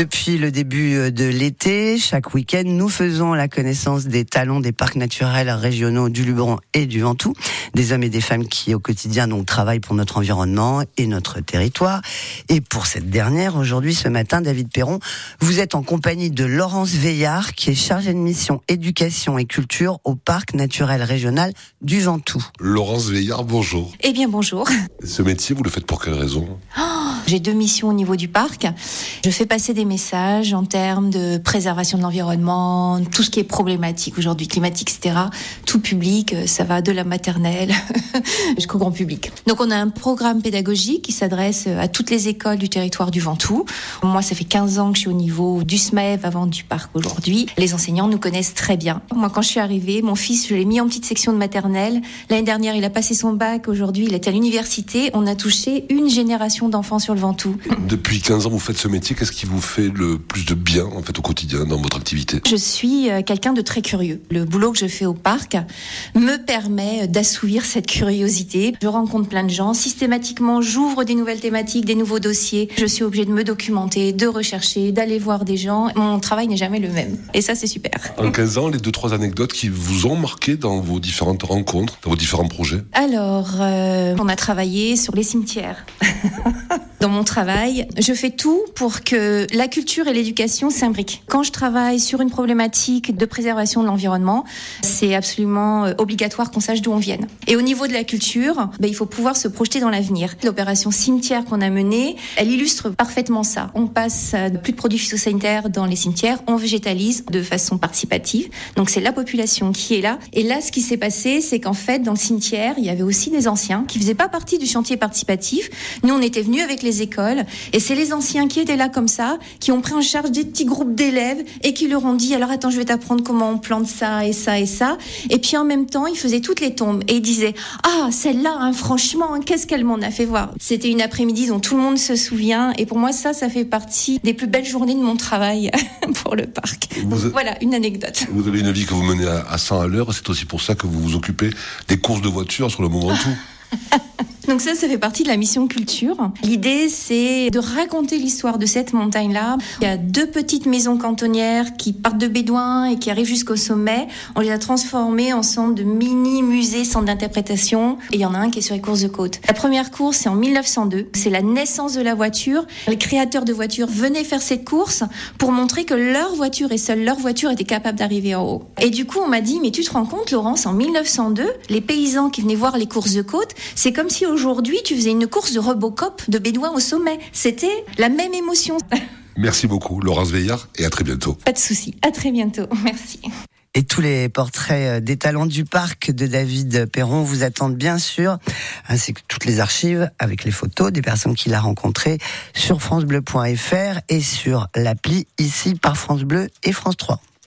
Depuis le début de l'été, chaque week-end, nous faisons la connaissance des talents des parcs naturels régionaux du Luberon et du Ventoux, des hommes et des femmes qui au quotidien donc travaillent pour notre environnement et notre territoire. Et pour cette dernière, aujourd'hui, ce matin, David Perron, vous êtes en compagnie de Laurence Veillard, qui est chargée de mission éducation et culture au parc naturel régional du Ventoux. Laurence Veillard, bonjour. Eh bien, bonjour. Ce métier, vous le faites pour quelle raison? Oh, J'ai deux missions au niveau du parc. Je fais passer des messages en termes de préservation de l'environnement, tout ce qui est problématique aujourd'hui, climatique, etc. Tout public, euh, ça va de la maternelle jusqu'au grand public. Donc on a un programme pédagogique qui s'adresse à toutes les écoles du territoire du Ventoux. Moi, ça fait 15 ans que je suis au niveau du SMAEV avant du parc aujourd'hui. Les enseignants nous connaissent très bien. Moi, quand je suis arrivée, mon fils, je l'ai mis en petite section de maternelle. L'année dernière, il a passé son bac. Aujourd'hui, il est à l'université. On a touché une génération d'enfants sur le Depuis 15 ans, vous faites ce métier. Qu'est-ce qui vous fait le plus de bien en fait au quotidien dans votre activité? Je suis euh, quelqu'un de très curieux. Le boulot que je fais au parc me permet d'assouvir cette curiosité. Je rencontre plein de gens. Systématiquement, j'ouvre des nouvelles thématiques, des nouveaux dossiers. Je suis obligée de me documenter, de rechercher, d'aller voir des gens. Mon travail n'est jamais le même. Et ça, c'est super. En 15 ans, les deux, trois anecdotes qui vous ont marqué dans vos différentes rencontres, dans vos différents projets? Alors, euh, on a travaillé sur les cimetières. dans mon travail, je fais tout pour que la culture et l'éducation s'imbriquent. Quand je travaille sur une problématique de préservation de l'environnement, c'est absolument euh, obligatoire qu'on sache d'où on vient. Et au niveau de la culture, ben, il faut pouvoir se projeter dans l'avenir. L'opération cimetière qu'on a menée, elle illustre parfaitement ça. On passe plus de produits phytosanitaires dans les cimetières, on végétalise de façon participative. Donc c'est la population qui est là. Et là, ce qui s'est passé, c'est qu'en fait, dans le cimetière, il y avait aussi des anciens qui faisaient pas partie du chantier participatif. Nous, on était venus avec les écoles. Et c'est les anciens qui étaient là comme ça, qui ont pris en charge des petits groupes d'élèves et qui leur ont dit alors attends, je vais t'apprendre comment on plante ça et ça et ça. Et puis en même temps, ils faisaient toutes les tombes et ils disaient ah celle-là, hein, franchement, hein, qu'est-ce qu'elle m'en a fait voir? C'était une après-midi dont tout le monde se souvient. Et pour moi, ça, ça fait partie des plus belles journées de mon travail pour le parc. voilà, une anecdote. Vous avez une vie que vous menez à 100 à l'heure. C'est aussi pour ça que vous vous occupez des courses de voitures sur le moment tout. Donc ça, ça fait partie de la mission culture. L'idée, c'est de raconter l'histoire de cette montagne-là. Il y a deux petites maisons cantonnières qui partent de Bédouin et qui arrivent jusqu'au sommet. On les a transformées en centre de mini-musées, centre d'interprétation. Et il y en a un qui est sur les courses de côte. La première course, c'est en 1902. C'est la naissance de la voiture. Les créateurs de voitures venaient faire cette course pour montrer que leur voiture et seule leur voiture était capable d'arriver en haut. Et du coup, on m'a dit, mais tu te rends compte, Laurence, en 1902, les paysans qui venaient voir les courses de côte, c'est comme si aujourd'hui, tu faisais une course de Robocop de Bédouin au sommet. C'était la même émotion. Merci beaucoup, Laurence Veillard, et à très bientôt. Pas de souci. À très bientôt. Merci. Et tous les portraits euh, des talents du parc de David Perron vous attendent bien sûr, ainsi que toutes les archives avec les photos des personnes qu'il a rencontrées sur francebleu.fr et sur l'appli ici par France Bleu et France 3.